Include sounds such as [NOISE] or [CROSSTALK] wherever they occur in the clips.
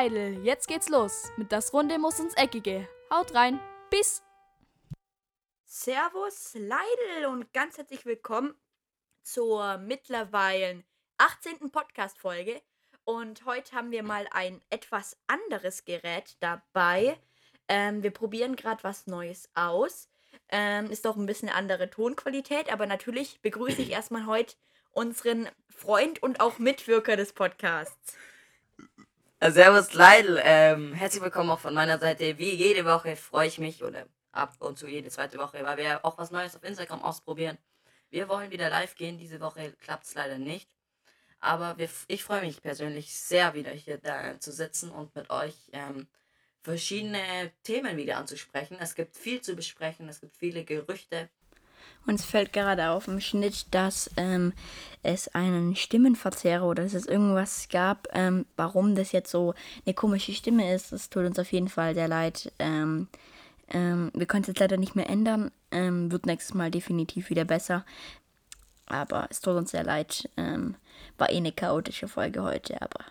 Leidl, jetzt geht's los. Mit das Runde muss ins Eckige. Haut rein, bis! Servus Leidl und ganz herzlich willkommen zur mittlerweile 18. Podcast-Folge. Und heute haben wir mal ein etwas anderes Gerät dabei. Ähm, wir probieren gerade was Neues aus. Ähm, ist doch ein bisschen eine andere Tonqualität, aber natürlich begrüße ich erstmal heute unseren Freund und auch Mitwirker des Podcasts. Äh, Servus Leidl, ähm, herzlich willkommen auch von meiner Seite. Wie jede Woche freue ich mich oder ab und zu jede zweite Woche, weil wir auch was Neues auf Instagram ausprobieren. Wir wollen wieder live gehen, diese Woche klappt es leider nicht. Aber wir, ich freue mich persönlich sehr, wieder hier da zu sitzen und mit euch ähm, verschiedene Themen wieder anzusprechen. Es gibt viel zu besprechen, es gibt viele Gerüchte. Uns fällt gerade auf im Schnitt, dass ähm, es einen Stimmenverzerrer oder dass es irgendwas gab, ähm, warum das jetzt so eine komische Stimme ist. Das tut uns auf jeden Fall sehr leid. Ähm, ähm wir können es jetzt leider nicht mehr ändern. Ähm, wird nächstes Mal definitiv wieder besser. Aber es tut uns sehr leid. Ähm, war eh eine chaotische Folge heute. Aber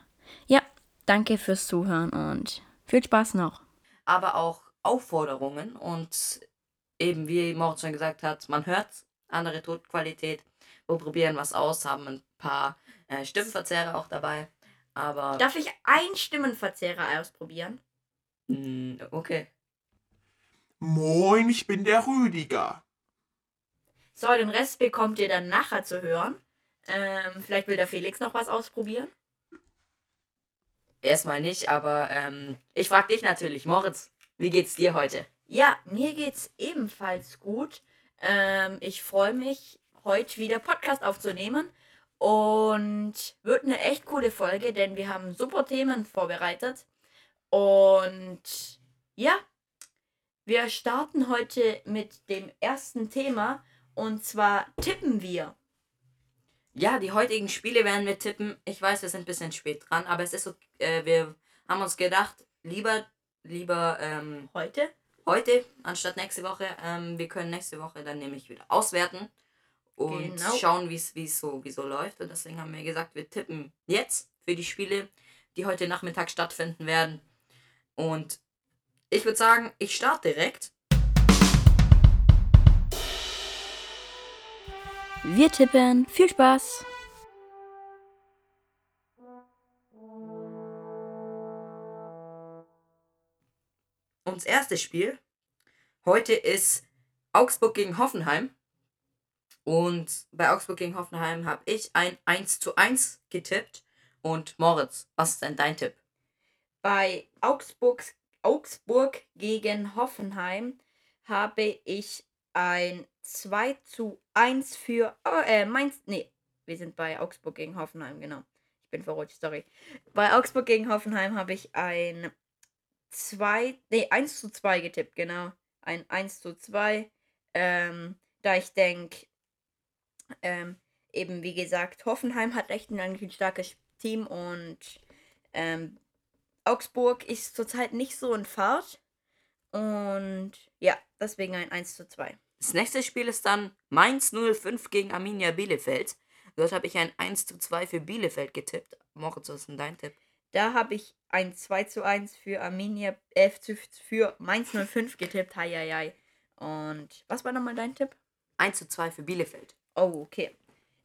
ja, danke fürs Zuhören und viel Spaß noch. Aber auch Aufforderungen und eben wie Moritz schon gesagt hat, man hört andere Tonqualität. Wir probieren was aus, haben ein paar äh, Stimmenverzerrer auch dabei. Aber. Darf ich einen Stimmenverzerrer ausprobieren? Mm, okay. Moin, ich bin der Rüdiger. So, den Rest bekommt ihr dann nachher zu hören. Ähm, vielleicht will der Felix noch was ausprobieren. Erstmal nicht, aber ähm, ich frage dich natürlich, Moritz, wie geht's dir heute? Ja, mir geht's ebenfalls gut. Ähm, ich freue mich, heute wieder Podcast aufzunehmen. Und wird eine echt coole Folge, denn wir haben super Themen vorbereitet. Und ja, wir starten heute mit dem ersten Thema. Und zwar tippen wir. Ja, die heutigen Spiele werden wir tippen. Ich weiß, wir sind ein bisschen spät dran, aber es ist so, äh, wir haben uns gedacht, lieber, lieber ähm, heute, heute anstatt nächste Woche. Ähm, wir können nächste Woche dann nämlich wieder auswerten und genau. schauen, wie es so, so läuft. Und deswegen haben wir gesagt, wir tippen jetzt für die Spiele, die heute Nachmittag stattfinden werden. Und ich würde sagen, ich starte direkt. Wir tippen. Viel Spaß! Das erste Spiel heute ist Augsburg gegen Hoffenheim. Und bei Augsburg gegen Hoffenheim habe ich ein 1 zu 1 getippt. Und Moritz, was ist denn dein Tipp? Bei Augsburg, Augsburg gegen Hoffenheim habe ich ein 2 zu 1 für. Oh, äh, Mainz. Nee, wir sind bei Augsburg gegen Hoffenheim, genau. Ich bin verrutscht, sorry. Bei Augsburg gegen Hoffenheim habe ich ein 2. Nee, 1 zu 2 getippt, genau. Ein 1 zu 2. Ähm, da ich denke, ähm, eben wie gesagt, Hoffenheim hat echt ein, ein starkes Team und ähm, Augsburg ist zurzeit nicht so in Fahrt. Und ja, deswegen ein 1 zu 2. Das nächste Spiel ist dann Mainz 05 gegen Arminia Bielefeld. Dort habe ich ein 1 zu 2 für Bielefeld getippt. Moritz, was ist denn dein Tipp? Da habe ich ein 2 zu 1 für Arminia, äh, für Mainz 05 getippt. Hei, hei, hei. Und was war nochmal dein Tipp? 1 zu 2 für Bielefeld. Oh, okay.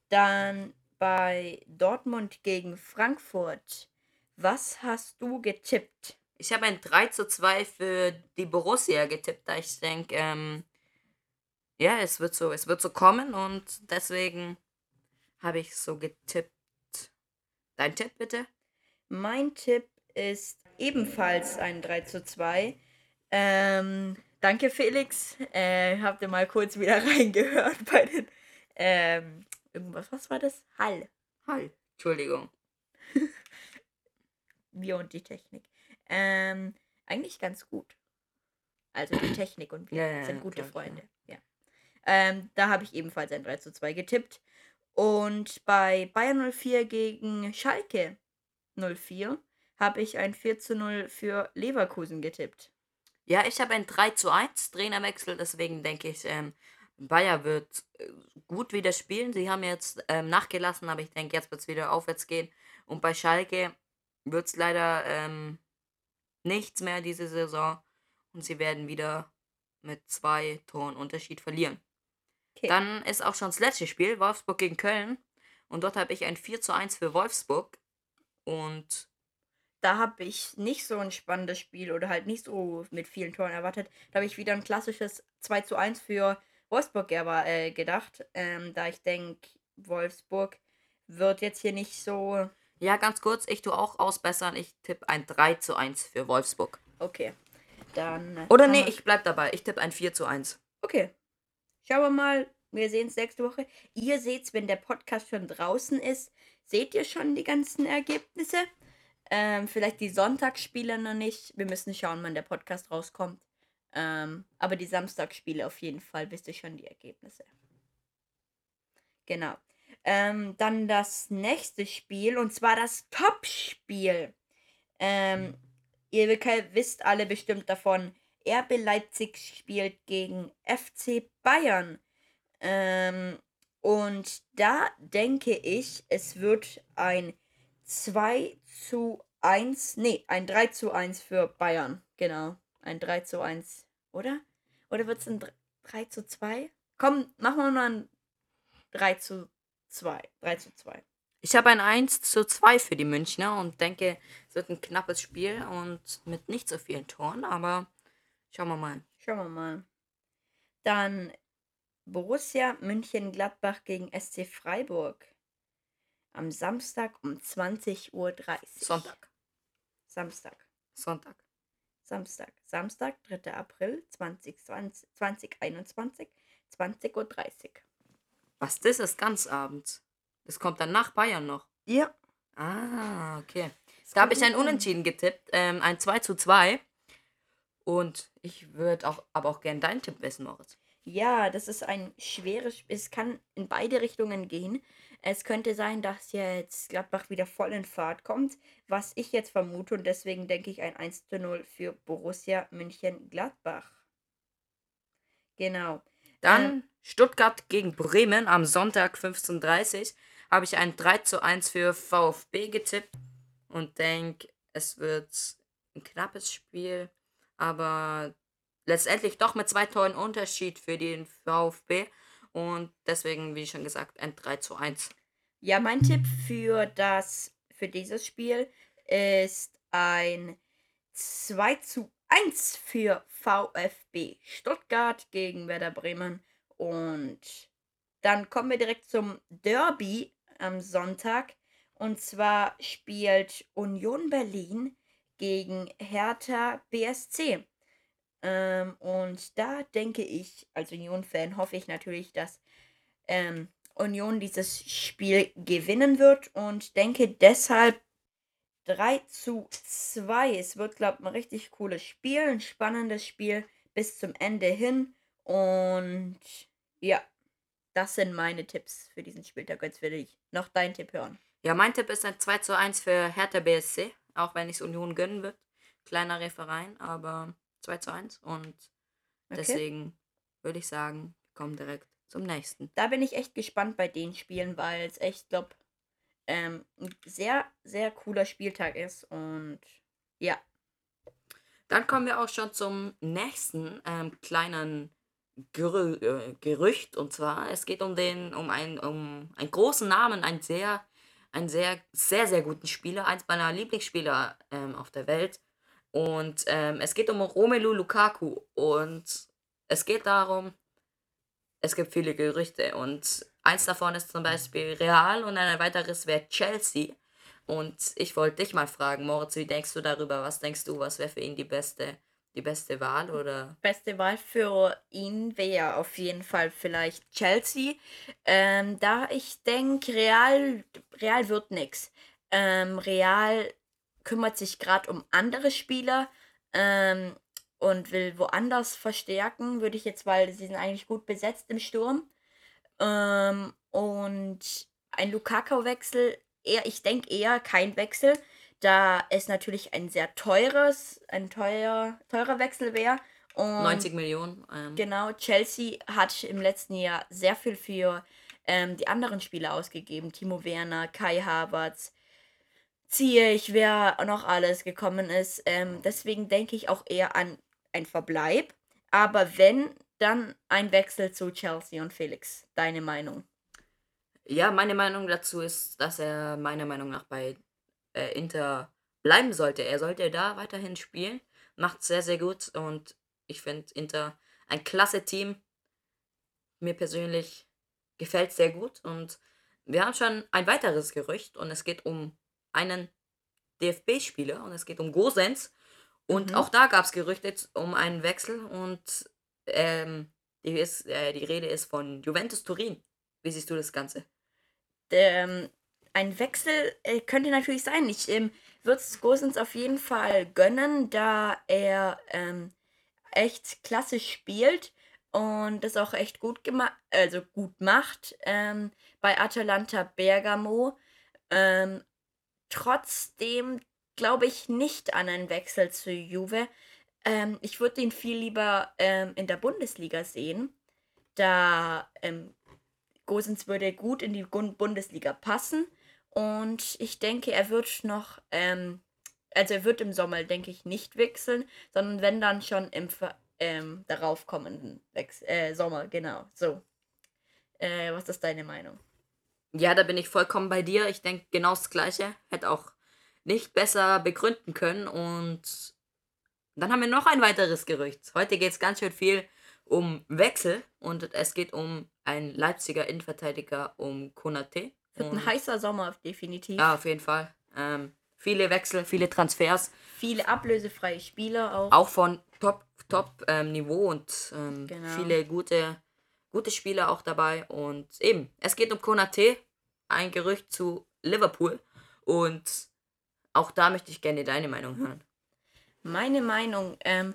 Dann bei Dortmund gegen Frankfurt. Was hast du getippt? Ich habe ein 3 zu 2 für die Borussia getippt, da ich denke, ähm, ja, es wird so, es wird so kommen und deswegen habe ich so getippt. Dein Tipp bitte? Mein Tipp ist ebenfalls ein 3 zu 2. Ähm, danke Felix. Äh, habt ihr mal kurz wieder [LAUGHS] reingehört bei den ähm, irgendwas, was war das? Hall. Hall. Entschuldigung. [LAUGHS] wir und die Technik. Ähm, eigentlich ganz gut. Also die Technik und wir ja, sind gute klar, Freunde. Klar. Ja. Ähm, da habe ich ebenfalls ein 3 zu 2 getippt. Und bei Bayern 04 gegen Schalke 04 habe ich ein 4 zu 0 für Leverkusen getippt. Ja, ich habe ein 3 zu 1 Trainerwechsel, deswegen denke ich, ähm, Bayer wird äh, gut wieder spielen. Sie haben jetzt ähm, nachgelassen, aber ich denke, jetzt wird es wieder aufwärts gehen. Und bei Schalke wird es leider ähm, nichts mehr diese Saison und sie werden wieder mit zwei Toren Unterschied verlieren. Okay. Dann ist auch schon das letzte Spiel, Wolfsburg gegen Köln. Und dort habe ich ein 4 zu 1 für Wolfsburg. Und da habe ich nicht so ein spannendes Spiel oder halt nicht so mit vielen Toren erwartet. Da habe ich wieder ein klassisches 2 zu 1 für Wolfsburg aber, äh, gedacht. Ähm, da ich denke, Wolfsburg wird jetzt hier nicht so. ja, ganz kurz, ich tue auch ausbessern. Ich tippe ein 3 zu 1 für Wolfsburg. Okay. Dann. Oder nee, ich bleib dabei. Ich tippe ein 4 zu 1. Okay. Schauen wir mal. Wir sehen es nächste Woche. Ihr seht's, wenn der Podcast schon draußen ist, seht ihr schon die ganzen Ergebnisse. Ähm, vielleicht die Sonntagsspiele noch nicht. Wir müssen schauen, wann der Podcast rauskommt. Ähm, aber die Samstagsspiele auf jeden Fall wisst ihr schon die Ergebnisse. Genau. Ähm, dann das nächste Spiel und zwar das Topspiel. Ähm, ihr wisst alle bestimmt davon. RB Leipzig spielt gegen FC Bayern. Ähm, und da denke ich, es wird ein 2 zu 1, nee, ein 3 zu 1 für Bayern. Genau, ein 3 zu 1, oder? Oder wird es ein 3 zu 2? Komm, machen wir mal ein 3 zu 2. 3 zu 2. Ich habe ein 1 zu 2 für die Münchner und denke, es wird ein knappes Spiel und mit nicht so vielen Toren, aber schauen wir mal. Schauen wir mal. Dann Borussia München-Gladbach gegen SC Freiburg. Am Samstag um 20.30 Uhr. Sonntag. Samstag. Sonntag. Samstag. Samstag, 3. April 2020, 2021, 20.30 Uhr. Was das ist ganz abends. Das kommt dann nach Bayern noch. Ja. Ah, okay. Da habe ich ein Unentschieden getippt, ähm, ein 2 zu 2. Und ich würde auch, aber auch gern deinen Tipp wissen, Moritz. Ja, das ist ein schweres Spiel. Es kann in beide Richtungen gehen. Es könnte sein, dass jetzt Gladbach wieder voll in Fahrt kommt, was ich jetzt vermute. Und deswegen denke ich ein 1 zu 0 für Borussia München-Gladbach. Genau. Dann Stuttgart gegen Bremen am Sonntag 15.30 Uhr habe ich ein 3 zu 1 für VfB getippt und denke, es wird ein knappes Spiel, aber letztendlich doch mit zwei Toren Unterschied für den VfB und deswegen, wie schon gesagt, ein 3 zu 1. Ja, mein Tipp für das, für dieses Spiel ist ein 2 zu 1 für VfB Stuttgart gegen Werder Bremen. Und dann kommen wir direkt zum Derby am Sonntag. Und zwar spielt Union Berlin gegen Hertha BSC. Ähm, und da denke ich, als Union-Fan hoffe ich natürlich, dass ähm, Union dieses Spiel gewinnen wird und denke deshalb 3 zu 2. Es wird, glaube ich, ein richtig cooles Spiel, ein spannendes Spiel bis zum Ende hin. Und ja, das sind meine Tipps für diesen Spieltag. Jetzt will ich noch deinen Tipp hören. Ja, mein Tipp ist ein 2 zu 1 für Hertha BSC, auch wenn ich es Union gönnen wird. Kleinere Verein, aber 2 zu 1 und Okay. deswegen würde ich sagen, wir kommen direkt zum nächsten. Da bin ich echt gespannt bei den Spielen, weil es echt, glaube ähm, ein sehr, sehr cooler Spieltag ist. Und ja, Dann kommen wir auch schon zum nächsten ähm, kleinen Gerü äh, Gerücht. Und zwar, es geht um den, um einen, um einen großen Namen, einen sehr, einen sehr, sehr, sehr guten Spieler, eins meiner Lieblingsspieler ähm, auf der Welt. Und ähm, es geht um Romelu Lukaku. Und es geht darum, es gibt viele Gerüchte. Und eins davon ist zum Beispiel Real und ein weiteres wäre Chelsea. Und ich wollte dich mal fragen, Moritz, wie denkst du darüber? Was denkst du, was wäre für ihn die beste, die beste Wahl? Oder beste Wahl für ihn wäre auf jeden Fall vielleicht Chelsea. Ähm, da ich denke, Real, Real wird nix. Ähm, Real kümmert sich gerade um andere Spieler ähm, und will woanders verstärken, würde ich jetzt, weil sie sind eigentlich gut besetzt im Sturm. Ähm, und ein Lukaku-Wechsel, eher, ich denke eher kein Wechsel, da es natürlich ein sehr teures, ein teuer, teurer Wechsel wäre. Und 90 Millionen? Ähm, Genau, Chelsea hat im letzten Jahr sehr viel für ähm, die anderen Spieler ausgegeben. Timo Werner, Kai Havertz, ziehe ich, wer noch alles gekommen ist. Ähm, deswegen denke ich auch eher an ein Verbleib. Aber wenn, dann ein Wechsel zu Chelsea und Felix. Deine Meinung? Ja, meine Meinung dazu ist, dass er meiner Meinung nach bei äh, Inter bleiben sollte. Er sollte da weiterhin spielen. Macht sehr, sehr gut und ich finde Inter ein klasse Team. Mir persönlich gefällt sehr gut und wir haben schon ein weiteres Gerücht und es geht um einen DFB-Spieler und es geht um Gosens. Und Mhm. auch da gab es Gerüchte um einen Wechsel und ähm, die, ist, äh, die Rede ist von Juventus Turin. Wie siehst du das Ganze? ähm, ein Wechsel äh, könnte natürlich sein. Ich ähm, würde es Gosens auf jeden Fall gönnen, da er ähm, echt klasse spielt und das auch echt gut gemacht, also gut macht ähm, bei Atalanta Bergamo. Trotzdem glaube ich nicht an einen Wechsel zu Juve. Ähm, ich würde ihn viel lieber ähm, in der Bundesliga sehen, da ähm, Gosens würde gut in die Bundesliga passen. Und ich denke, er wird noch, ähm, also er wird im Sommer, denke ich, nicht wechseln, sondern wenn dann schon im ähm, darauf kommenden Wechs äh, Sommer, genau. So. Äh, was ist deine Meinung? Ja, da bin ich vollkommen bei dir. Ich denke genau das Gleiche. Hätte auch nicht besser begründen können. Und dann haben wir noch ein weiteres Gerücht. Heute geht es ganz schön viel um Wechsel und es geht um einen Leipziger Innenverteidiger, um Konate. Wird ein heißer Sommer, definitiv. Ja, auf jeden Fall. Ähm, viele Wechsel, viele Transfers, Viele ablösefreie Spieler auch. auch von Top, Top ähm, Niveau und ähm, Genau. viele gute, gute Spieler auch dabei. Und eben, es geht um Konate, ein Gerücht zu Liverpool. Und auch da möchte ich gerne deine Meinung hören. Meine Meinung, ähm,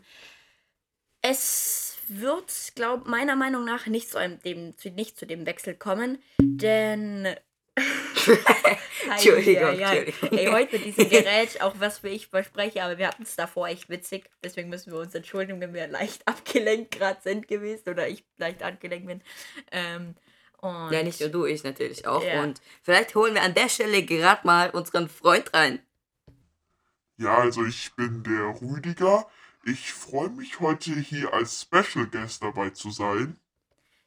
es wird, glaub meiner Meinung nach nicht zu einem dem, nicht zu dem Wechsel kommen, denn [LAUGHS] Entschuldigung. Entschuldigung. Ey, heute mit diesem Gerät, auch was ich verspreche, aber wir hatten es davor echt witzig. Deswegen müssen wir uns entschuldigen, wenn wir leicht abgelenkt gerade sind gewesen oder ich leicht abgelenkt bin. Ähm, und Ja, nicht nur du, ich natürlich auch. Ja. Und vielleicht holen wir an der Stelle gerade mal unseren Freund rein. Ja, also ich bin der Rüdiger. Ich freue mich heute hier als Special Guest dabei zu sein.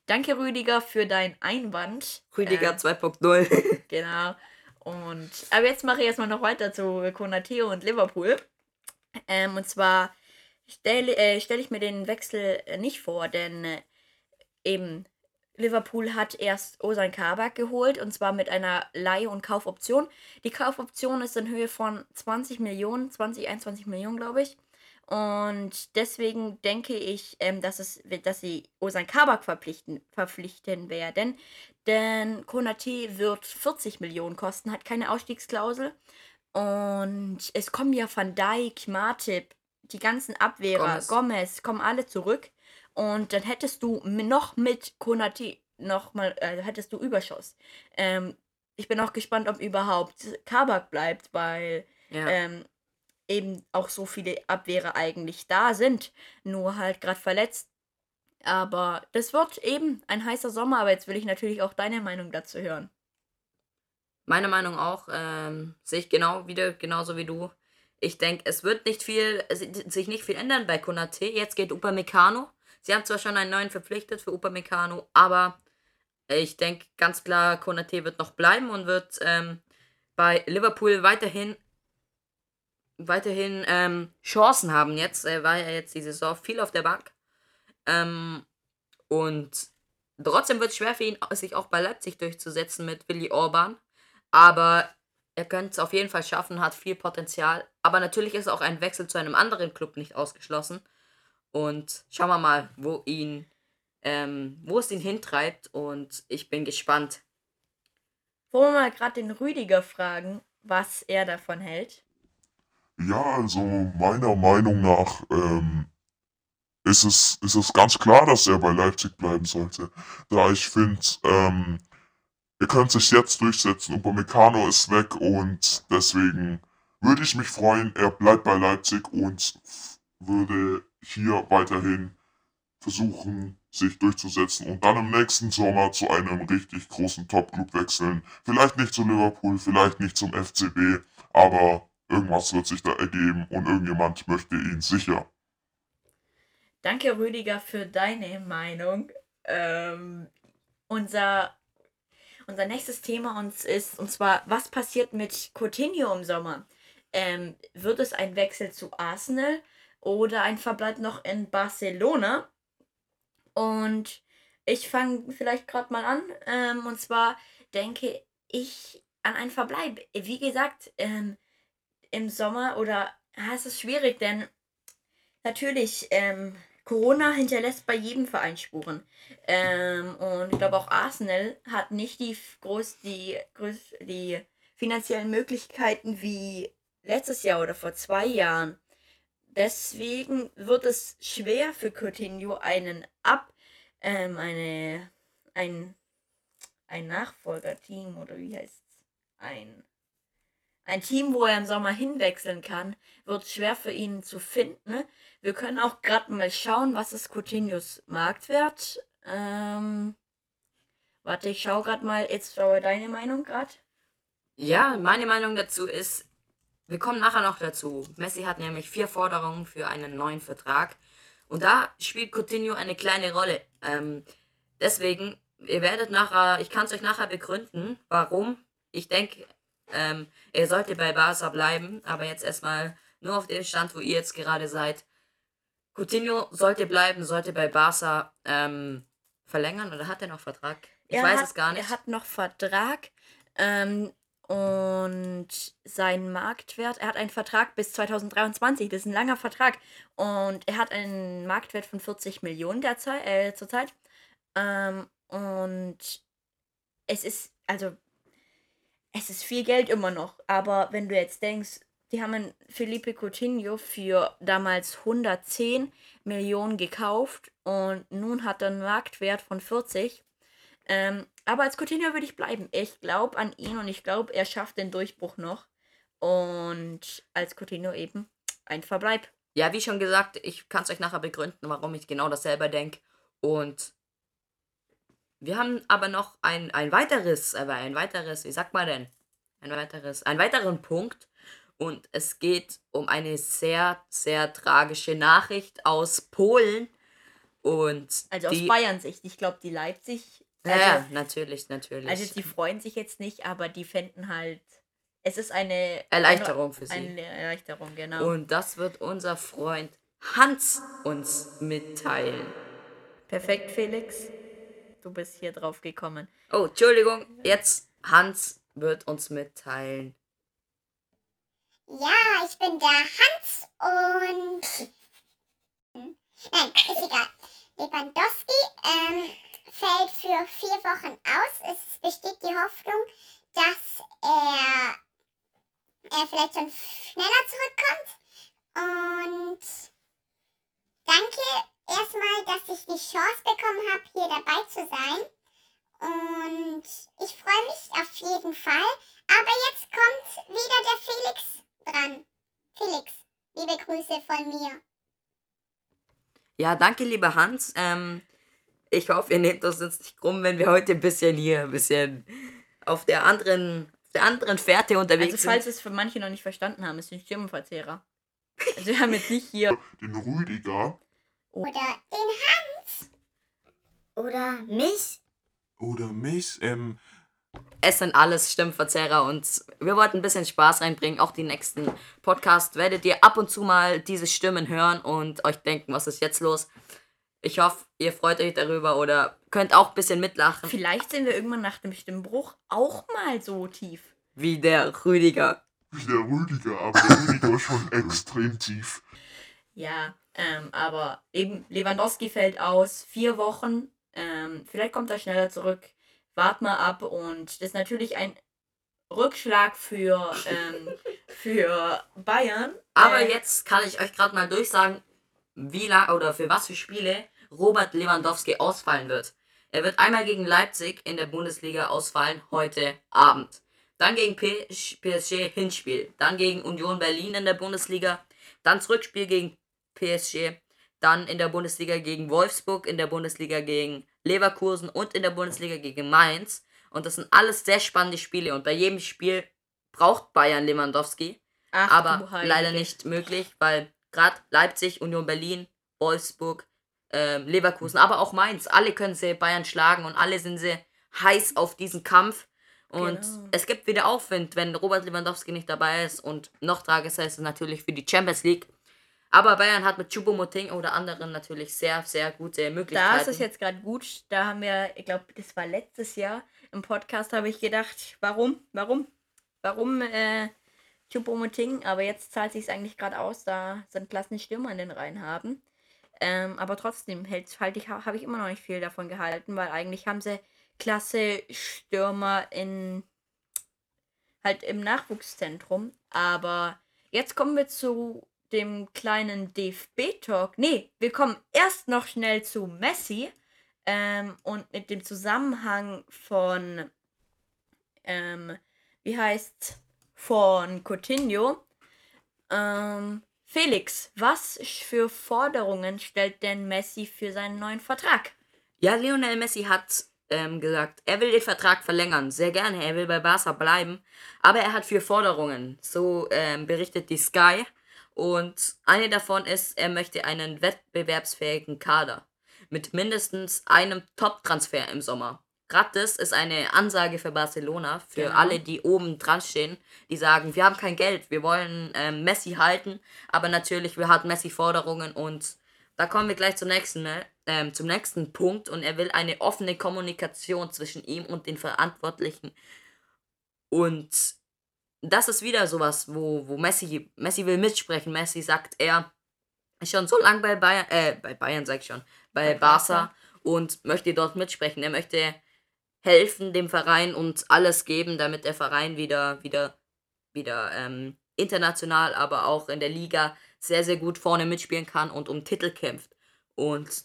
Danke, Rüdiger, für deinen Einwand. Rüdiger Ähm, 2.0. [LAUGHS] Genau. Und aber jetzt mache ich erstmal noch weiter zu Konate und Liverpool. Ähm, und zwar stelle äh, stell ich mir den Wechsel äh, nicht vor, denn äh, eben Liverpool hat erst Osan Kabak geholt und zwar mit einer Leih- und Kaufoption. Die Kaufoption ist in Höhe von 20 Millionen, 20, 21 Millionen, glaube ich. Und deswegen denke ich, ähm, dass, es, dass sie Osan Kabak verpflichten, verpflichten werden. Denn Konate wird 40 Millionen kosten, hat keine Ausstiegsklausel. Und es kommen ja Van Dijk, Matip, die ganzen Abwehrer, Gomez. Gomez, kommen alle zurück. Und dann hättest du noch mit Konate noch mal, äh, hättest du Überschuss. Ähm, ich bin auch gespannt, ob überhaupt Kabak bleibt, weil Ja. ähm, eben auch so viele Abwehrer eigentlich da sind, nur halt gerade verletzt. Aber das wird eben ein heißer Sommer, aber jetzt will ich natürlich auch deine Meinung dazu hören. Meine Meinung auch, ähm, sehe ich genau wieder, genauso wie du. Ich denke, es wird nicht viel, sich nicht viel ändern bei Konate. Jetzt geht Upamecano. Sie haben zwar schon einen neuen verpflichtet für Upamecano, aber ich denke ganz klar, Konate wird noch bleiben und wird ähm, bei Liverpool weiterhin weiterhin ähm, Chancen haben jetzt. Er war ja jetzt die Saison viel auf der Bank. Ähm, und trotzdem wird es schwer für ihn, sich auch bei Leipzig durchzusetzen mit Willi Orban. Aber er könnte es auf jeden Fall schaffen, hat viel Potenzial. Aber natürlich ist auch ein Wechsel zu einem anderen Club nicht ausgeschlossen. Und schauen wir mal, wo ihn, ähm, wo es ihn hintreibt. Und ich bin gespannt. Wollen wir mal gerade den Rüdiger fragen, was er davon hält? Ja, also meiner Meinung nach ähm, ist, es, ist es ganz klar, dass er bei Leipzig bleiben sollte. Da ich finde, ähm, er könnte sich jetzt durchsetzen. Upamecano ist weg und deswegen würde ich mich freuen, er bleibt bei Leipzig und würde hier weiterhin versuchen, sich durchzusetzen und dann im nächsten Sommer zu einem richtig großen Top-Club wechseln. Vielleicht nicht zu Liverpool, vielleicht nicht zum FCB, aber irgendwas wird sich da ergeben und irgendjemand möchte ihn sicher. Danke, Rüdiger, für deine Meinung. Ähm, unser, unser nächstes Thema uns ist, und zwar, was passiert mit Coutinho im Sommer? Ähm, wird es ein Wechsel zu Arsenal oder ein Verbleib noch in Barcelona? Und ich fange vielleicht gerade mal an. Ähm, und zwar denke ich an einen Verbleib. Wie gesagt, ähm, im Sommer oder ah, es ist schwierig, denn natürlich, ähm, Corona hinterlässt bei jedem Verein Spuren. Ähm, und ich glaube auch Arsenal hat nicht die groß, die, groß, die finanziellen Möglichkeiten wie letztes Jahr oder vor zwei Jahren. Deswegen wird es schwer für Coutinho einen Ab, ähm, eine, ein, ein Nachfolgerteam oder wie heißt es? Ein, ein Team, wo er im Sommer hinwechseln kann, wird schwer für ihn zu finden. Wir können auch gerade mal schauen, was ist Coutinhos Marktwert. Ähm, warte, ich schaue gerade mal. Jetzt schaue deine Meinung gerade. Ja, meine Meinung dazu ist, wir kommen nachher noch dazu. Messi hat nämlich vier Forderungen für einen neuen Vertrag. Und da spielt Coutinho eine kleine Rolle. Ähm, deswegen, ihr werdet nachher, ich kann es euch nachher begründen, warum. Ich denke, ähm, er sollte bei Barca bleiben, aber jetzt erstmal nur auf dem Stand, wo ihr jetzt gerade seid. Coutinho sollte bleiben, sollte bei Barca ähm, verlängern oder hat er noch Vertrag? Ich Er weiß hat, es gar nicht. Er hat noch Vertrag. Ähm, und sein Marktwert, er hat einen Vertrag bis 2023, das ist ein langer Vertrag. Und er hat einen Marktwert von 40 Millionen derzeit, äh, zurzeit. Ähm, und es ist, also, es ist viel Geld immer noch. Aber wenn du jetzt denkst, die haben Felipe Coutinho für damals 110 Millionen gekauft und nun hat er einen Marktwert von 40. Ähm, aber als Coutinho würde ich bleiben. Ich glaube an ihn und ich glaube, er schafft den Durchbruch noch. Und als Coutinho eben ein Verbleib. Ja, wie schon gesagt, ich kann es euch nachher begründen, warum ich genau das selber denke. Und wir haben aber noch ein, ein weiteres, aber ein weiteres, wie sagt man denn? Ein weiteres, einen weiteren Punkt. Und es geht um eine sehr, sehr tragische Nachricht aus Polen. Und Also aus Bayern Sicht. Ich glaube, die Leipzig. Ja, Also, ja, natürlich, natürlich. also die freuen sich jetzt nicht, aber die fänden halt. Es ist eine Erleichterung für sie. Eine Erleichterung, genau. Und das wird unser Freund Hans uns mitteilen. Perfekt, Felix. Du bist hier drauf gekommen. Oh, Entschuldigung, jetzt Hans wird uns mitteilen. Ja, ich bin der Hans und. Hm, Nein, ist egal. Lewandowski ähm, fällt für vier Wochen aus. Es besteht die Hoffnung, dass er, er vielleicht schon schneller zurückkommt. Und danke erstmal, dass ich die Chance bekommen habe, hier dabei zu sein. Und ich freue mich auf jeden Fall. Aber jetzt kommt wieder der Felix dran. Felix, liebe Grüße von mir. Ja, danke, lieber Hans. Ähm, ich hoffe, ihr nehmt uns jetzt nicht krumm, wenn wir heute ein bisschen hier, ein bisschen auf der anderen, auf der anderen Fährte unterwegs Also, falls sind. es für manche noch nicht verstanden haben, ist ein Stimmenverzehrer. Also, wir haben jetzt nicht hier. Den Rüdiger Oder den Hans. Oder mich. oder mich, ähm, Es sind alles Stimmverzerrer und wir wollten ein bisschen Spaß reinbringen. Auch die nächsten Podcasts werdet ihr ab und zu mal diese Stimmen hören und euch denken, was ist jetzt los? Ich hoffe, ihr freut euch darüber oder könnt auch ein bisschen mitlachen, Vielleicht sind wir irgendwann nach dem Stimmbruch auch mal so tief. wie der Rüdiger. wie der Rüdiger, aber der Rüdiger ist schon [LAUGHS] extrem tief. Ja, ähm, aber eben Lewandowski fällt aus. Vier Wochen. Ähm, vielleicht kommt er schneller zurück. Wart mal ab. Und das ist natürlich ein Rückschlag für, ähm, [LAUGHS] für Bayern. Aber Äh, jetzt kann ich euch gerade mal durchsagen, wie lang oder für was für Spiele Robert Lewandowski ausfallen wird. Er wird einmal gegen Leipzig in der Bundesliga ausfallen, heute Abend. Dann gegen PS PSG Hinspiel. Dann gegen Union Berlin in der Bundesliga. Dann Rückspiel gegen PSG. dann in der Bundesliga gegen Wolfsburg, in der Bundesliga gegen Leverkusen und in der Bundesliga gegen Mainz. Und das sind alles sehr spannende Spiele und bei jedem Spiel braucht Bayern Lewandowski, Ach, aber leider nicht möglich, weil gerade Leipzig, Union Berlin, Wolfsburg, ähm, Leverkusen, aber auch Mainz, alle können sie Bayern schlagen und alle sind sie heiß auf diesen Kampf. Und Genau. es gibt wieder Aufwind, wenn Robert Lewandowski nicht dabei ist. Und noch tragischer ist es natürlich für die Champions League. Aber Bayern hat mit Choupo-Moting oder anderen natürlich sehr, sehr gute Möglichkeiten. Da ist es jetzt gerade gut. Da haben wir, ich glaube, das war letztes Jahr im Podcast, habe ich gedacht, warum, warum, warum äh, Choupo-Moting? Aber jetzt zahlt sich eigentlich gerade aus, da sie einen klassen Stürmer in den Reihen haben. Ähm, aber trotzdem hält, halt ich, habe ich immer noch nicht viel davon gehalten, weil eigentlich haben sie klasse Stürmer in halt im Nachwuchszentrum. Aber jetzt kommen wir zu dem kleinen DFB-Talk. Nee, wir kommen erst noch schnell zu Messi ähm, und mit dem Zusammenhang von, ähm, wie heißt von Coutinho. Ähm, Felix, was für Forderungen stellt denn Messi für seinen neuen Vertrag? Ja, Lionel Messi hat ähm, gesagt, er will den Vertrag verlängern. Sehr gerne, er will bei Barca bleiben. Aber er hat vier Forderungen. So ähm, berichtet die Sky. Und eine davon ist, er möchte einen wettbewerbsfähigen Kader. Mit mindestens einem Top-Transfer im Sommer. Gerade das ist eine Ansage für Barcelona, für Genau. alle, die oben dran stehen, die sagen, wir haben kein Geld, wir wollen ähm, Messi halten, aber natürlich, wir hatten Messi Forderungen und da kommen wir gleich zum nächsten, ne? ähm, zum nächsten Punkt und er will eine offene Kommunikation zwischen ihm und den Verantwortlichen. Und das ist wieder sowas, wo, wo Messi, Messi will mitsprechen. Messi sagt, er ist schon so lange bei Bayern, äh, bei Bayern sag ich schon, bei, Bei Barca Barca. und möchte dort mitsprechen. Er möchte helfen dem Verein und alles geben, damit der Verein wieder, wieder, wieder ähm, international, aber auch in der Liga sehr, sehr gut vorne mitspielen kann und um Titel kämpft. Und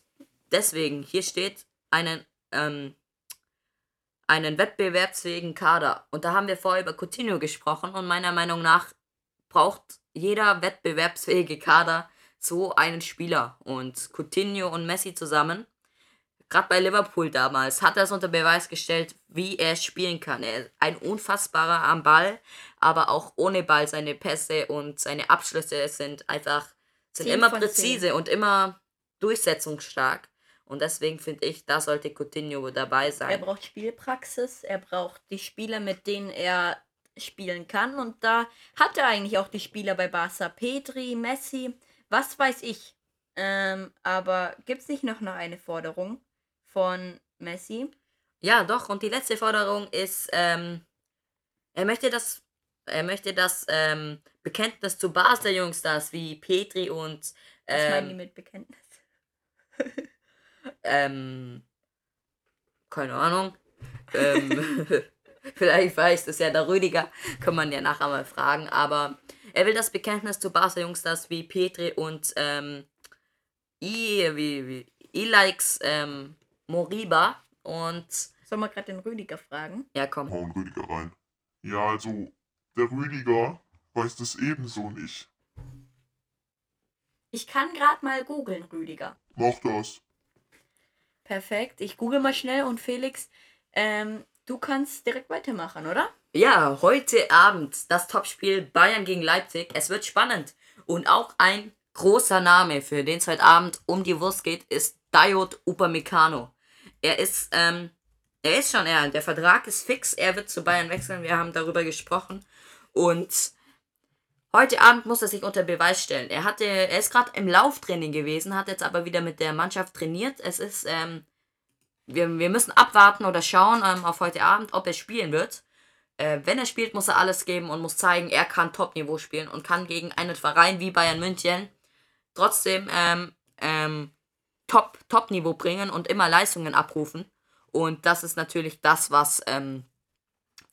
deswegen, hier steht einen, ähm, einen wettbewerbsfähigen Kader. Und da haben wir vorher über Coutinho gesprochen und meiner Meinung nach braucht jeder wettbewerbsfähige Kader so einen Spieler. Und Coutinho und Messi zusammen, gerade bei Liverpool damals, hat er es unter Beweis gestellt, wie er spielen kann. Er ist ein unfassbarer am Ball, aber auch ohne Ball seine Pässe und seine Abschlüsse sind einfach sind immer präzise und immer durchsetzungsstark. Und deswegen finde ich, da sollte Coutinho dabei Er sein. braucht Spielpraxis, er braucht die Spieler, mit denen er spielen kann. Und da hat er eigentlich auch die Spieler bei Barca. Petri, Messi, was weiß ich. Ähm, aber gibt es nicht noch, eine Forderung von Messi? Ja, doch. Und die letzte Forderung ist, ähm, er möchte das, er möchte das ähm, Bekenntnis zu Barca-Jungstars wie Petri und Was meinen die ähm, mit Bekenntnis? [LAUGHS] ähm, keine Ahnung. ähm, [LAUGHS] vielleicht weiß das ja der Rüdiger, kann man ja nachher mal fragen. Aber er will das Bekenntnis zu Barca-Jungstars wie Petri und ähm, I, wie, wie, Ilaix ähm, Moriba und Soll man gerade den Rüdiger fragen? ja komm. Hauen Rüdiger rein. Ja, also, der Rüdiger weiß das ebenso nicht. Ich kann gerade mal googeln, Rüdiger. Mach das. Perfekt. Ich google mal schnell und Felix, ähm, du kannst direkt weitermachen, oder? Ja, heute Abend das Topspiel Bayern gegen Leipzig. Es wird spannend. Und auch ein großer Name, für den es heute Abend um die Wurst geht, ist Dayot Upamecano. Er ist, ähm, er ist schon, er, der Vertrag ist fix. Er wird zu Bayern wechseln. Wir haben darüber gesprochen. Und heute Abend muss er sich unter Beweis stellen. Er hatte, er ist gerade im Lauftraining gewesen, hat jetzt aber wieder mit der Mannschaft trainiert. Es ist, ähm, wir, wir müssen abwarten oder schauen ähm, auf heute Abend, ob er spielen wird. Äh, wenn er spielt, muss er alles geben und muss zeigen, er kann Top-Niveau spielen und kann gegen einen Verein wie Bayern München trotzdem ähm, ähm, Top, Top-Niveau bringen und immer Leistungen abrufen. Und das ist natürlich das, was, ähm,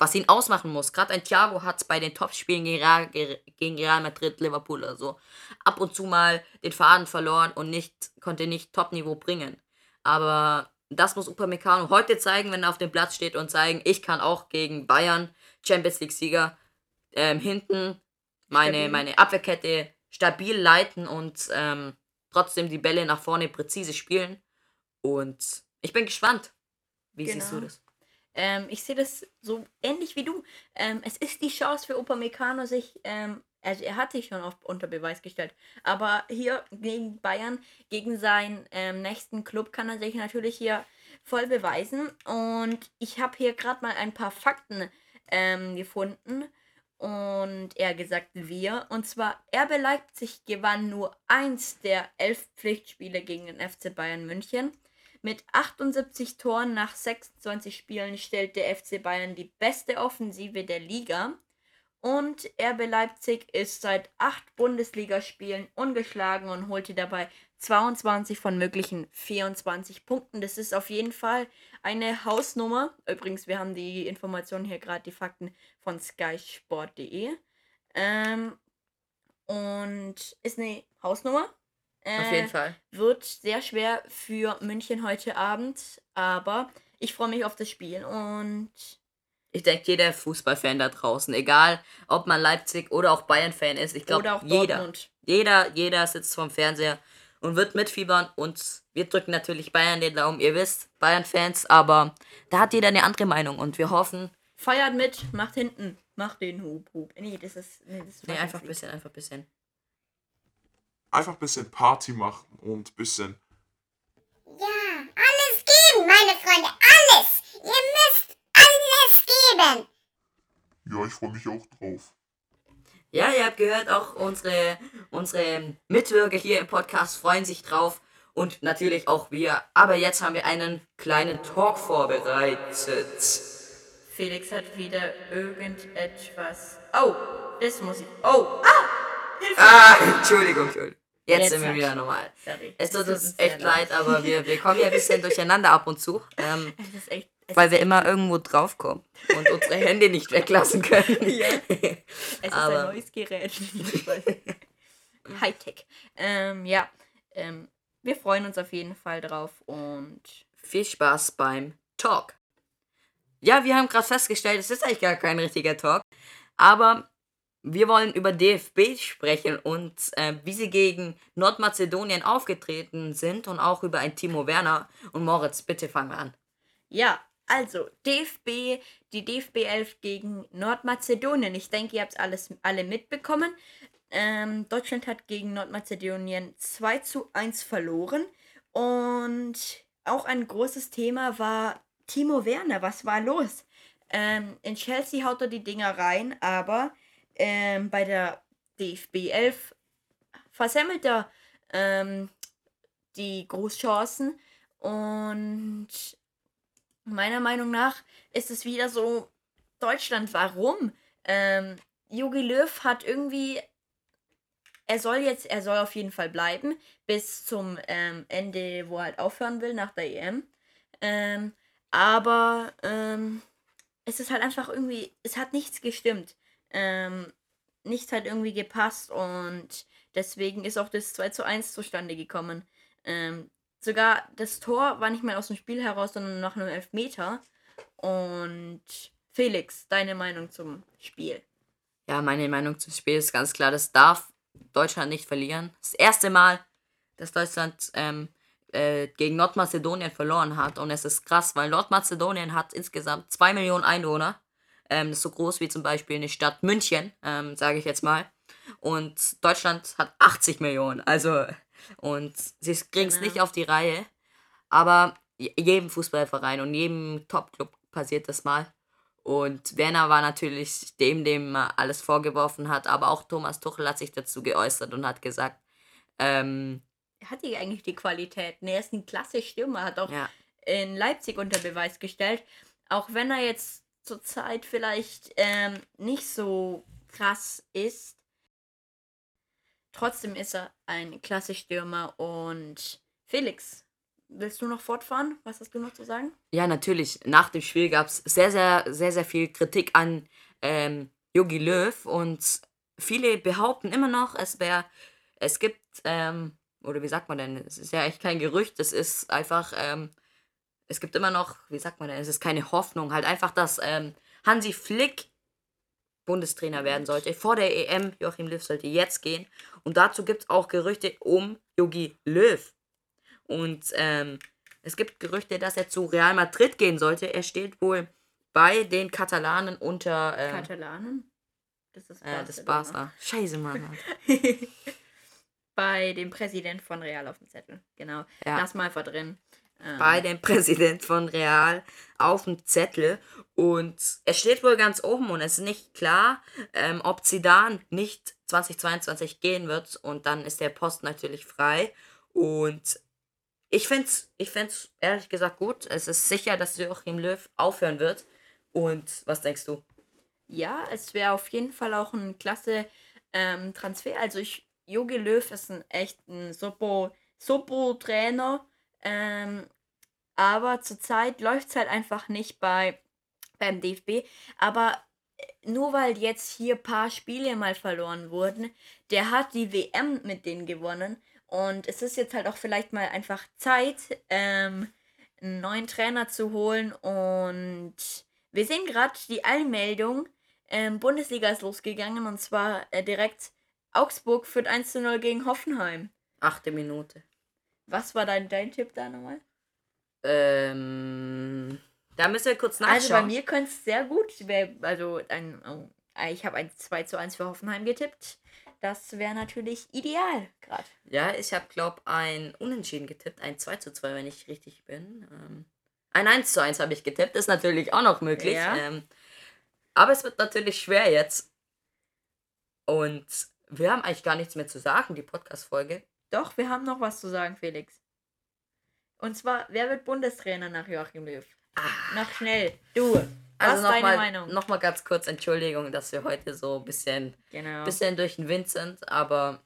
was ihn ausmachen muss. Gerade ein Thiago hat bei den Top-Spielen gegen Real, gegen Real Madrid, Liverpool oder so ab und zu mal den Faden verloren und nicht, konnte nicht Top-Niveau bringen. Aber das muss Upamecano heute zeigen, wenn er auf dem Platz steht und zeigen, ich kann auch gegen Bayern, Champions League-Sieger, ähm, hinten meine, Stabil. meine Abwehrkette stabil leiten und ähm, trotzdem die Bälle nach vorne präzise spielen. Und ich bin gespannt. Wie siehst du Genau. das? Ähm, ich sehe das so ähnlich wie du. Ähm, es ist die Chance für Upamecano, sich, ähm, also er hat sich schon oft unter Beweis gestellt, aber hier gegen Bayern, gegen seinen ähm, nächsten Club kann er sich natürlich hier voll beweisen. Und ich habe hier gerade mal ein paar Fakten ähm, gefunden. Und er gesagt wir. Und zwar, RB Leipzig gewann nur eins der elf Pflichtspiele gegen den FC Bayern München. Mit 78 Toren nach 26 Spielen stellt der FC Bayern die beste Offensive der Liga. Und RB Leipzig ist seit acht Bundesligaspielen ungeschlagen und holte dabei 22 von möglichen 24 Punkten. Das ist auf jeden Fall eine Hausnummer. Übrigens, wir haben die Informationen hier gerade, die Fakten von skysport.de. Ähm, und ist eine Hausnummer. Auf Äh, jeden Fall. wird sehr schwer für München heute Abend, aber ich freue mich auf das Spiel und Ich denke, jeder Fußballfan da draußen, egal ob man Leipzig oder auch Bayern-Fan ist, ich glaube, oder auch jeder, Dortmund. jeder, jeder sitzt vorm Fernseher und wird mitfiebern und wir drücken natürlich Bayern den Daumen. Ihr wisst, Bayern-Fans, aber da hat jeder eine andere Meinung und wir hoffen, Feiert mit, macht hinten, macht den Hub, Hub. Nee, das ist, nee, das ist nee, einfach ein bisschen, einfach ein bisschen. Einfach ein bisschen Party machen und ein bisschen. Ja, alles geben, meine Freunde, alles. Ihr müsst alles geben. Ja, ich freue mich auch drauf. Ja, ihr habt gehört, auch unsere, unsere Mitwirker hier im Podcast freuen sich drauf und natürlich auch wir. Aber jetzt haben wir einen kleinen Talk vorbereitet. Felix hat wieder irgendetwas. Oh, das muss ich. Oh, ah! Hilfe! Ah, [LAUGHS] Entschuldigung, Entschuldigung. Jetzt, Jetzt sind wir wieder normal. Sorry. Es tut uns echt leid, aber wir, wir kommen ja ein bisschen durcheinander ab und zu, ähm, [LAUGHS] ist echt. Weil wir immer irgendwo draufkommen und unsere Hände nicht weglassen können. [LAUGHS] Ja. [LAUGHS] Es ist Aber- ein neues Gerät. Hightech. Ähm, ja, ähm, wir freuen uns auf jeden Fall drauf und Viel Spaß beim Talk. Ja, wir haben gerade festgestellt, es ist eigentlich gar kein richtiger Talk, aber wir wollen über DFB sprechen und äh, wie sie gegen Nordmazedonien aufgetreten sind und auch über ein Timo Werner. Und Moritz, bitte fangen wir an. ja, also DFB, die DFB 11 gegen Nordmazedonien. Ich denke, ihr habt alles alle mitbekommen. Ähm, Deutschland hat gegen Nordmazedonien 2 zu 1 verloren. Und auch ein großes Thema war Timo Werner. Was war los? Ähm, in Chelsea haut er die Dinger rein, aber ähm, bei der DFB 11 versemmelt er ähm, die Großchancen. Und meiner Meinung nach ist es wieder so, Deutschland, warum? Ähm, Löw hat irgendwie, er soll jetzt, er soll auf jeden Fall bleiben, bis zum ähm, Ende, wo er halt aufhören will, nach der EM. Ähm, aber ähm, es ist halt einfach irgendwie, es hat nichts gestimmt. Ähm, nichts hat irgendwie gepasst und deswegen ist auch das 2 zu 1 zustande gekommen. Ähm, sogar das Tor war nicht mehr aus dem Spiel heraus, sondern nach einem Elfmeter. Und Felix, deine Meinung zum Spiel? Ja, meine Meinung zum Spiel ist ganz klar, das darf Deutschland nicht verlieren. Das erste Mal, dass Deutschland ähm, äh, gegen Nordmazedonien verloren hat. Und es ist krass, weil Nordmazedonien hat insgesamt 2 Millionen Einwohner. Ähm, das ist so groß wie zum Beispiel eine Stadt München, ähm, sage ich jetzt mal. Und Deutschland hat 80 Millionen. Also, und sie kriegen es Genau. nicht auf die Reihe. Aber je- jedem Fußballverein und jedem Top-Club passiert das mal. Und Werner war natürlich dem, dem man alles vorgeworfen hat, aber auch Thomas Tuchel hat sich dazu geäußert und hat gesagt, ähm, Hat die eigentlich die Qualität? Er ist ein klasse Stürmer, hat auch ja, in Leipzig unter Beweis gestellt. Auch wenn er jetzt zurzeit vielleicht ähm, nicht so krass ist, trotzdem ist er ein klasse Stürmer. Und Felix, willst du noch fortfahren? Was hast du noch zu sagen? ja, natürlich, nach dem Spiel gab es sehr, sehr, sehr, sehr viel Kritik an ähm, Jogi Löw und viele behaupten immer noch, es wäre, es gibt, ähm, oder wie sagt man denn, es ist ja echt kein Gerücht, es ist einfach, ähm, es gibt immer noch, wie sagt man denn, es ist keine Hoffnung, halt einfach, dass ähm, Hansi Flick Bundestrainer werden sollte. Vor der EM, Joachim Löw sollte jetzt gehen. Und dazu gibt es auch Gerüchte um Jogi Löw. Und ähm, es gibt Gerüchte, dass er zu Real Madrid gehen sollte. Er steht wohl bei den Katalanen unter ähm, Katalanen? Das ist äh, das. Barca. Scheiße, Mann. [LAUGHS] Bei dem Präsident von Real auf dem Zettel. Genau. Ja. Lass mal verdrehen. Ähm, bei dem [LAUGHS] Präsident von Real auf dem Zettel und es steht wohl ganz oben und es ist nicht klar, ähm, ob Zidane nicht 2022 gehen wird und dann ist der Post natürlich frei und ich finde es ich find's ehrlich gesagt gut. Es ist sicher, dass Joachim Löw aufhören wird und was denkst du? Ja, es wäre auf jeden Fall auch ein klasse ähm, Transfer. Also ich, Jogi Löw ist ein echt ein super, super Trainer. Ähm, aber zurzeit läuft es halt einfach nicht bei beim DFB. Aber äh, nur weil jetzt hier ein paar Spiele mal verloren wurden, der hat die WM mit denen gewonnen. Und es ist jetzt halt auch vielleicht mal einfach Zeit, ähm, einen neuen Trainer zu holen. Und wir sehen gerade die Einmeldung. Ähm, Bundesliga ist losgegangen und zwar äh, direkt Augsburg führt 1 zu 0 gegen Hoffenheim. Achte Minute. Was war dein, dein Tipp da nochmal? Ähm, da müssen wir kurz nachschauen. Also bei mir könnte es sehr gut. Also ein, oh, ich habe ein 2 zu 1 für Hoffenheim getippt. Das wäre natürlich ideal gerade. Ja, ich habe, glaube ein Unentschieden getippt. Ein 2 zu 2, wenn ich richtig bin. Ähm, ein 1 zu 1 habe ich getippt. Ist natürlich auch noch möglich. Ja. Ähm, aber es wird natürlich schwer jetzt. Und wir haben eigentlich gar nichts mehr zu sagen, die Podcast-Folge. Doch, wir haben noch was zu sagen, Felix. Und zwar, wer wird Bundestrainer nach Joachim Löw? Nach schnell. Du. Was Also ist deine nochmal Meinung? noch mal ganz kurz Entschuldigung, dass wir heute so ein bisschen, Genau. bisschen durch den Wind sind. Aber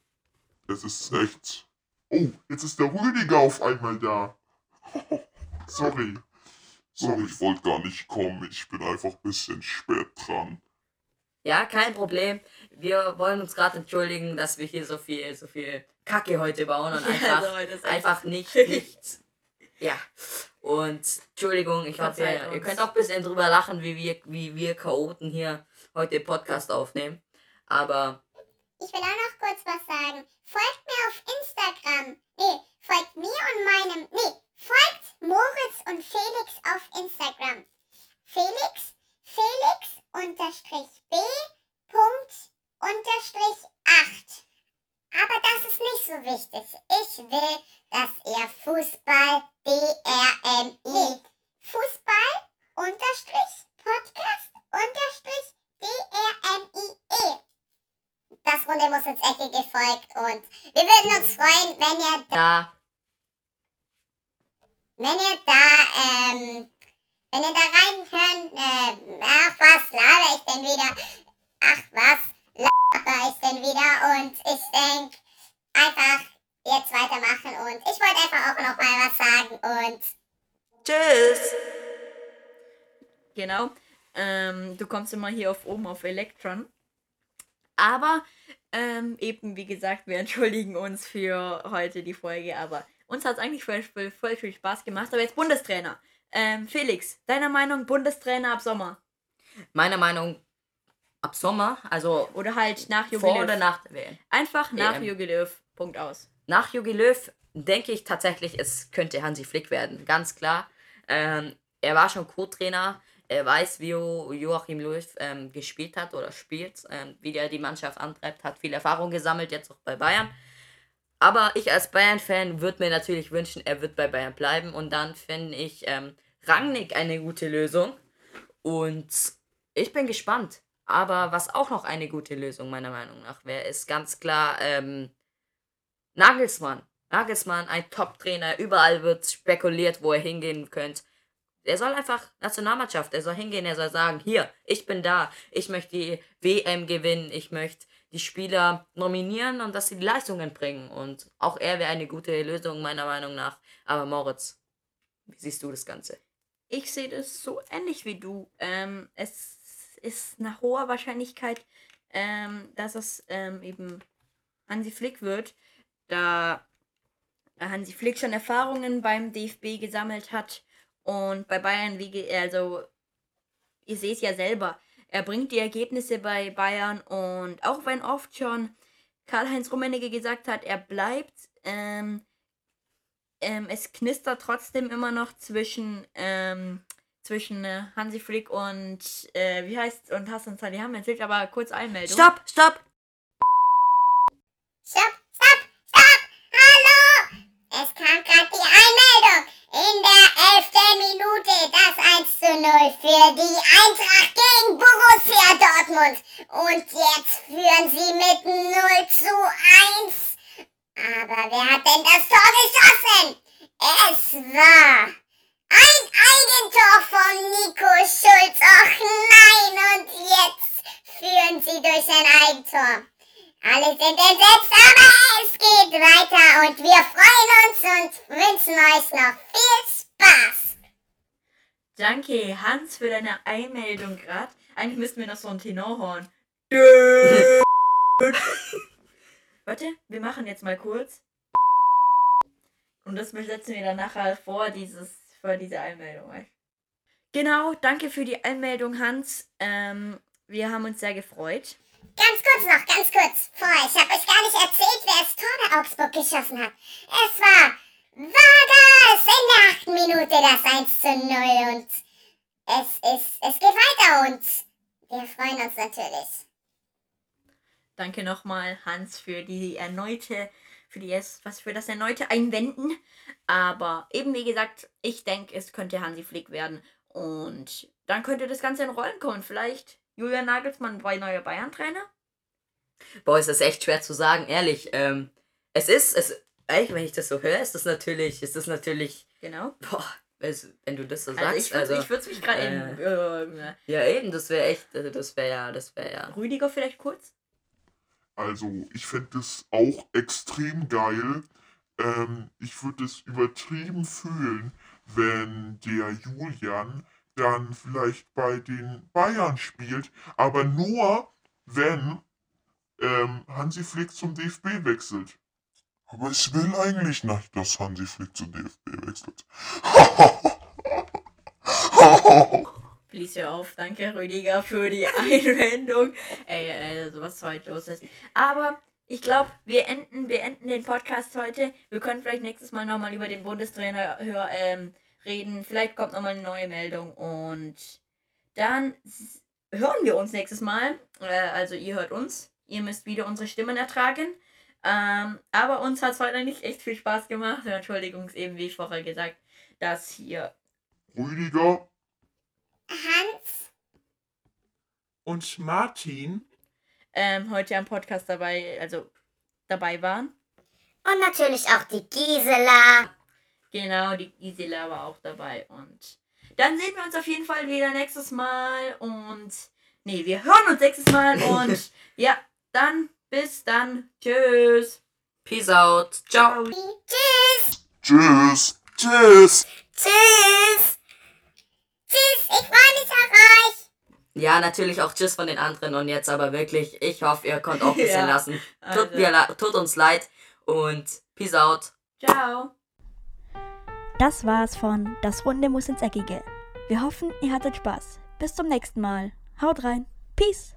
Es ist echt. Oh, jetzt ist der Rüdiger auf einmal da. [LAUGHS] Sorry. Sorry, ich wollte gar nicht kommen. Ich bin einfach ein bisschen spät dran. Ja, kein Problem. Wir wollen uns gerade entschuldigen, dass wir hier so viel, so viel Kacke heute bauen und [LAUGHS] Ja, einfach, also heute ist echt- einfach nicht, [LAUGHS] nicht. Ja. Und Entschuldigung, ich hoffe, ihr, ihr könnt auch ein bisschen drüber lachen, wie wir, wie wir Chaoten hier heute den Podcast aufnehmen. Aber Ich will auch noch kurz was sagen. Folgt mir auf Instagram. Nee, folgt mir und meinem. Nee, folgt Moritz und Felix auf Instagram. Felix, Felix unterstrich B Punkt unterstrich 8. Aber das ist nicht so wichtig. Ich will, dass ihr Fußball D-R-M-I Fußball unterstrich Podcast unterstrich D-R-M-I-E das Runde muss ins Ecke gefolgt und wir würden uns freuen, wenn ihr, da, wenn ihr da, ähm, wenn ihr da reinhören, äh, ach was laber ich denn wieder, ach was laber ich denn wieder und ich denke einfach jetzt weitermachen und ich wollte einfach auch noch mal was sagen und tschüss! Genau. Ähm, du kommst immer hier auf oben auf Electron. Aber ähm, eben, wie gesagt, wir [LAUGHS] entschuldigen uns für heute die Folge, aber uns hat es eigentlich voll, voll, voll viel Spaß gemacht. Aber jetzt Bundestrainer. Ähm, Felix, deiner Meinung Bundestrainer ab Sommer? Meiner Meinung ab Sommer, also Oder halt nach Jogi vor Löw? oder nach der WM. Einfach nach EM. Jogi Löw. Punkt aus. Nach Jogi Löw denke ich tatsächlich, es könnte Hansi Flick werden. Ganz klar. Ähm, er war schon Co-Trainer. Er weiß, wie Jo- Joachim Löw ähm, gespielt hat oder spielt, ähm, wie der die Mannschaft antreibt, hat viel Erfahrung gesammelt, jetzt auch bei Bayern. Aber ich als Bayern-Fan würde mir natürlich wünschen, er wird bei Bayern bleiben. Und dann finde ich ähm, Rangnick eine gute Lösung. Und ich bin gespannt. Aber was auch noch eine gute Lösung meiner Meinung nach wäre, ist ganz klar ähm, Nagelsmann. Nagelsmann, ein Top-Trainer. Überall wird spekuliert, wo er hingehen könnte. Er soll einfach Nationalmannschaft, er soll hingehen, er soll sagen, hier, ich bin da, ich möchte die WM gewinnen, ich möchte die Spieler nominieren und dass sie die Leistungen bringen. Und auch er wäre eine gute Lösung, meiner Meinung nach. Aber Moritz, wie siehst du das Ganze? Ich sehe das so ähnlich wie du. Ähm, es ist nach hoher Wahrscheinlichkeit, ähm, dass es ähm, eben Hansi Flick wird, da Hansi Flick schon Erfahrungen beim DFB gesammelt hat und bei Bayern, wie also ihr seht ja selber, er bringt die Ergebnisse bei Bayern und auch wenn oft schon Karl-Heinz Rummenigge gesagt hat, er bleibt, ähm, ähm, es knistert trotzdem immer noch zwischen, ähm, zwischen äh, Hansi Flick und, äh, wie heißt und Hassan Salihamidzic, aber kurz Einmeldung. Stopp, stopp! Stopp, stopp, stopp! Hallo! Es kam gerade die Einmeldung. In der elften Minute das 1 zu 0 für die Eintracht gegen Borussia Dortmund. Und jetzt führen sie mit 0 zu 1. Aber wer hat denn das Tor geschossen? Es war ein Eigentor von Nico Schulz. Och nein, und jetzt führen sie durch ein Eigentor. Alle sind entsetzt, aber es geht weiter und wir freuen uns und wünschen euch noch viel Spaß. Danke, Hans, für deine Einmeldung gerade. Eigentlich müssten wir noch so ein Tenorhorn. [LAUGHS] Warte, wir machen jetzt mal kurz. Und das setzen wir dann nachher vor, dieses, vor diese Einmeldung. Genau, danke für die Einmeldung, Hans. Ähm, wir haben uns sehr gefreut. Ganz kurz noch, ganz kurz vorher. Ich habe euch gar nicht erzählt, wer das Tor der Augsburg geschossen hat. Es war Vargas in der achten Minute das 1 zu 0 und es ist, es geht weiter und wir freuen uns natürlich. Danke nochmal, Hans, für die erneute, für die was für das erneute Einwenden. Aber eben wie gesagt, ich denke, es könnte Hansi Flick werden. Und dann könnte das Ganze in Rollen kommen. Vielleicht Julian Nagelsmann, bei neuer Bayern-Trainer? Boah, ist das echt schwer zu sagen, ehrlich. Ähm, es ist, es, ehrlich, wenn ich das so höre, ist das natürlich, ist das natürlich, Genau. boah, es, wenn du das so Also sagst, ich würde also, ich würd's mich gerade in äh, ja eben, das wäre echt, also das wäre ja, das wäre ja. Rüdiger vielleicht kurz? Also, ich fände es auch extrem geil. Ähm, ich würde es übertrieben fühlen, wenn der Julian dann vielleicht bei den Bayern spielt, aber nur, wenn ähm, Hansi Flick zum DFB wechselt. Aber ich will eigentlich nicht, dass Hansi Flick zum DFB wechselt. Please hör auf. Danke, Rüdiger, für die [LAUGHS] Einwendung. Ey, ey, sowas heute los ist. Aber ich glaube, wir enden, wir enden den Podcast heute. Wir können vielleicht nächstes Mal nochmal über den Bundestrainer hör, ähm, reden. Vielleicht kommt nochmal eine neue Meldung. Und dann hören wir uns nächstes Mal. Äh, also ihr hört uns. Ihr müsst wieder unsere Stimmen ertragen. Ähm, aber uns hat es heute nicht echt viel Spaß gemacht. Entschuldigung, eben wie ich vorher gesagt, dass hier Rüdiger, Hans, Und Martin, ähm, heute am Podcast dabei, also dabei waren. und natürlich auch die Gisela. Genau, die Gisela war auch dabei. Und dann sehen wir uns auf jeden Fall wieder nächstes Mal. Und nee, wir hören uns nächstes Mal. [LAUGHS] Und ja, dann bis dann. Tschüss. Peace out. Ciao. Tschüss, tschüss. tschüss! tschüss. Tschüss, ich freue mich auf euch. Ja, natürlich auch Tschüss von den anderen und jetzt aber wirklich, ich hoffe, ihr könnt auch ein bisschen [LAUGHS] Ja, lassen. also. Tut, mir, le- tut uns leid und Peace out. Ciao. Das war's von Das Runde muss ins Eckige. Wir hoffen, ihr hattet Spaß. Bis zum nächsten Mal. Haut rein. Peace.